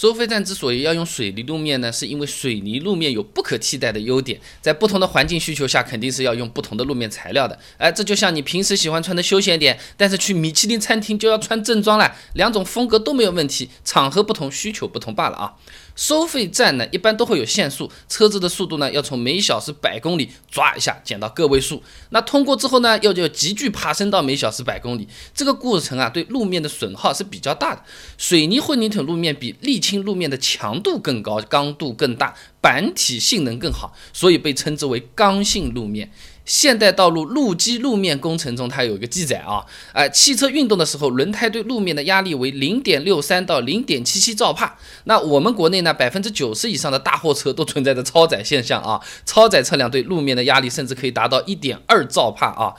收费站之所以要用水泥路面呢，是因为水泥路面有不可替代的优点，在不同的环境需求下，肯定是要用不同的路面材料的。哎，这就像你平时喜欢穿的休闲点，但是去米其林餐厅就要穿正装了，两种风格都没有问题，场合不同，需求不同罢了啊。收费站呢，一般都会有限速，车子的速度呢，要从每小时百公里抓一下减到个位数。那通过之后呢，又就急剧爬升到每小时百公里。这个过程啊，对路面的损耗是比较大的。水泥混凝土路面比沥青路面的强度更高，刚度更大，板体性能更好，所以被称之为刚性路面。现代道路路基路面工程中，它有一个记载啊，哎，汽车运动的时候，轮胎对路面的压力为零点六三到零点七七兆帕。那我们国内呢，百分之九十以上的大货车都存在着超载现象啊，超载车辆对路面的压力甚至可以达到一点二兆帕啊。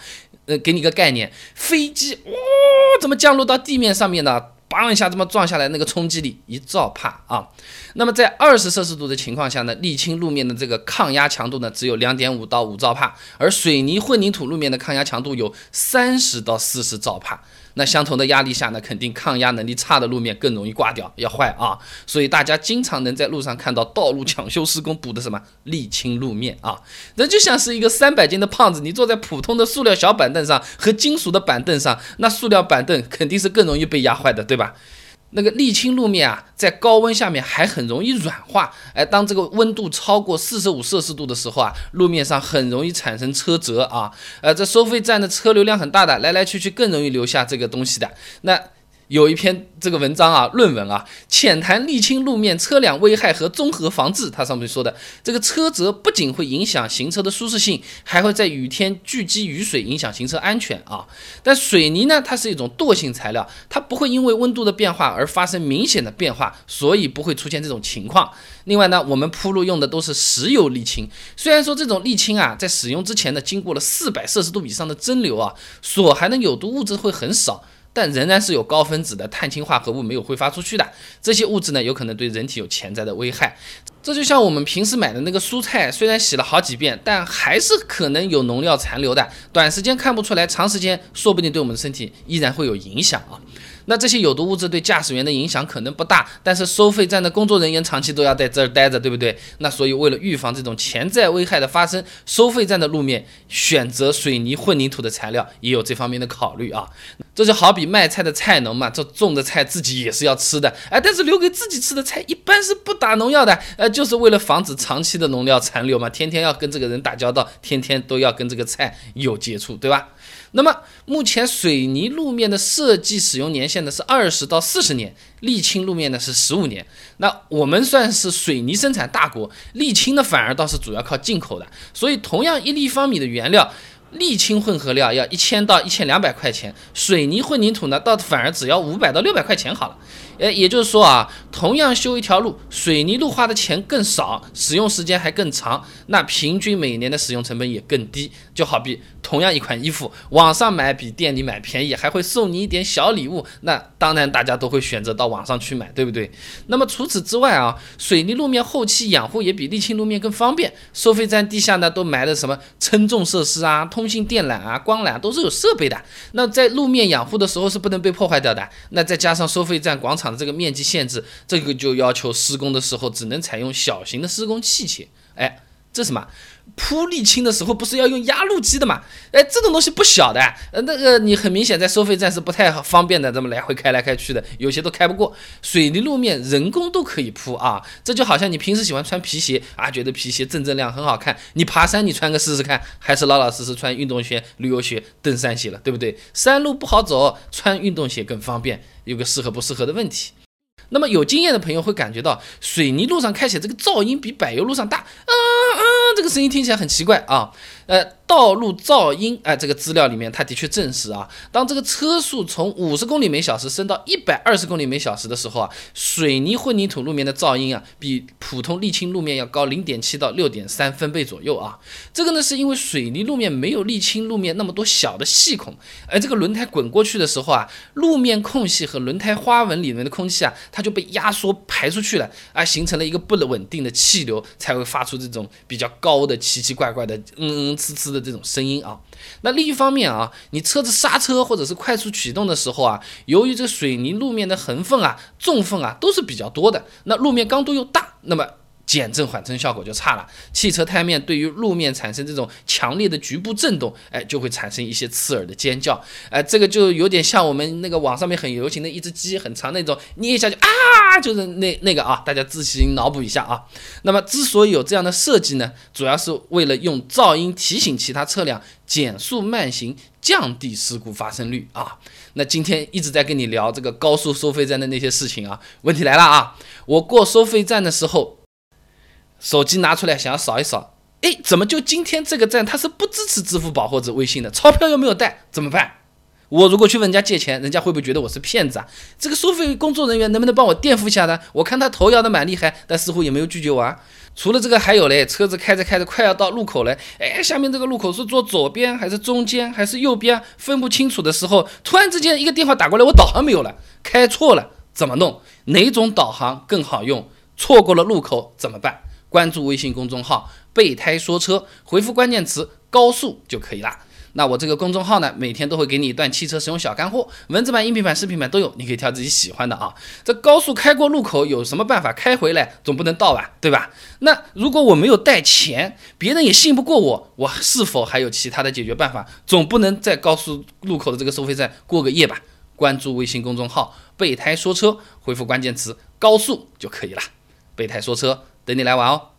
呃，给你个概念，飞机哇，怎么降落到地面上面呢？梆一下这么撞下来，那个冲击力一兆帕啊！那么在二十摄氏度的情况下呢，沥青路面的这个抗压强度呢只有两点五到五兆帕，而水泥混凝土路面的抗压强度有三十到四十兆帕。那相同的压力下呢，肯定抗压能力差的路面更容易挂掉，要坏啊！所以大家经常能在路上看到道路抢修施工补的什么沥青路面啊，那就像是一个三百斤的胖子，你坐在普通的塑料小板凳上和金属的板凳上，那塑料板凳肯定是更容易被压坏的，对吧？那个沥青路面啊，在高温下面还很容易软化。哎，当这个温度超过四十五摄氏度的时候啊，路面上很容易产生车辙啊。呃，这收费站的车流量很大的，来来去去更容易留下这个东西的。那。有一篇这个文章啊，论文啊，浅谈沥青路面车辆危害和综合防治。它上面说的这个车辙不仅会影响行车的舒适性，还会在雨天聚集雨水，影响行车安全啊。但水泥呢，它是一种惰性材料，它不会因为温度的变化而发生明显的变化，所以不会出现这种情况。另外呢，我们铺路用的都是石油沥青，虽然说这种沥青啊，在使用之前呢，经过了四百摄氏度以上的蒸馏啊，所含的有毒物质会很少。但仍然是有高分子的碳氢化合物没有挥发出去的，这些物质呢，有可能对人体有潜在的危害。这就像我们平时买的那个蔬菜，虽然洗了好几遍，但还是可能有农药残留的，短时间看不出来，长时间说不定对我们的身体依然会有影响啊。那这些有毒物质对驾驶员的影响可能不大，但是收费站的工作人员长期都要在这儿待着，对不对？那所以为了预防这种潜在危害的发生，收费站的路面选择水泥混凝土的材料也有这方面的考虑啊。这就好比卖菜的菜农嘛，这种的菜自己也是要吃的，哎，但是留给自己吃的菜一般是不打农药的，呃，就是为了防止长期的农药残留嘛，天天要跟这个人打交道，天天都要跟这个菜有接触，对吧？那么目前水泥路面的设计使用年限呢是二十到四十年，沥青路面呢是十五年。那我们算是水泥生产大国，沥青呢反而倒是主要靠进口的。所以同样一立方米的原料，沥青混合料要一千到一千两百块钱，水泥混凝土呢倒反而只要五百到六百块钱好了。哎，也就是说啊，同样修一条路，水泥路花的钱更少，使用时间还更长，那平均每年的使用成本也更低。就好比同样一款衣服，网上买比店里买便宜，还会送你一点小礼物，那当然大家都会选择到网上去买，对不对？那么除此之外啊，水泥路面后期养护也比沥青路面更方便。收费站地下呢都埋的什么称重设施啊、通信电缆啊、光缆都是有设备的。那在路面养护的时候是不能被破坏掉的。那再加上收费站广场的。这个面积限制，这个就要求施工的时候只能采用小型的施工器械。哎，这什么？铺沥青的时候不是要用压路机的嘛？哎，这种东西不小的。呃，那个你很明显在收费站是不太方便的，这么来回开来开去的，有些都开不过。水泥路面人工都可以铺啊，这就好像你平时喜欢穿皮鞋啊，觉得皮鞋锃锃亮很好看，你爬山你穿个试试看，还是老老实实穿运动鞋、旅游鞋、登山鞋了，对不对？山路不好走，穿运动鞋更方便。有个适合不适合的问题。那么有经验的朋友会感觉到，水泥路上开起来这个噪音比柏油路上大，嗯嗯，这个声音听起来很奇怪啊。呃，道路噪音，哎，这个资料里面它的确证实啊，当这个车速从五十公里每小时升到一百二十公里每小时的时候啊，水泥混凝土路面的噪音啊，比普通沥青路面要高零点七到六点三分贝左右啊。这个呢，是因为水泥路面没有沥青路面那么多小的细孔，而这个轮胎滚过去的时候啊，路面空隙和轮胎花纹里面的空气啊，它就被压缩排出去了，而，形成了一个不稳定的气流，才会发出这种比较高的奇奇怪怪的嗯嗯。呲呲的这种声音啊。那另一方面啊，你车子刹车或者是快速启动的时候啊，由于这水泥路面的横缝啊、纵缝啊都是比较多的，那路面刚度又大，那么。减震缓冲效果就差了，汽车胎面对于路面产生这种强烈的局部震动，哎，就会产生一些刺耳的尖叫，哎，这个就有点像我们那个网上面很流行的一只鸡很长那种，捏一下就啊，就是那那个啊，大家自行脑补一下啊。那么之所以有这样的设计呢，主要是为了用噪音提醒其他车辆减速慢行，降低事故发生率啊。那今天一直在跟你聊这个高速收费站的那些事情啊，问题来了啊，我过收费站的时候。手机拿出来想要扫一扫，哎，怎么就今天这个站它是不支持支付宝或者微信的？钞票又没有带，怎么办？我如果去问人家借钱，人家会不会觉得我是骗子啊？这个收费工作人员能不能帮我垫付一下呢？我看他头摇的蛮厉害，但似乎也没有拒绝我啊。除了这个还有嘞，车子开着开着快要到路口了，哎，下面这个路口是坐左边还是中间还是右边，分不清楚的时候，突然之间一个电话打过来，我导航没有了，开错了，怎么弄？哪种导航更好用？错过了路口怎么办？关注微信公众号“备胎说车”，回复关键词“高速”就可以啦。那我这个公众号呢，每天都会给你一段汽车使用小干货，文字版、音频版、视频版都有，你可以挑自己喜欢的啊。这高速开过路口有什么办法开回来？总不能倒吧，对吧？那如果我没有带钱，别人也信不过我，我是否还有其他的解决办法？总不能在高速路口的这个收费站过个夜吧？关注微信公众号“备胎说车”，回复关键词“高速”就可以了。备胎说车。等你来玩哦。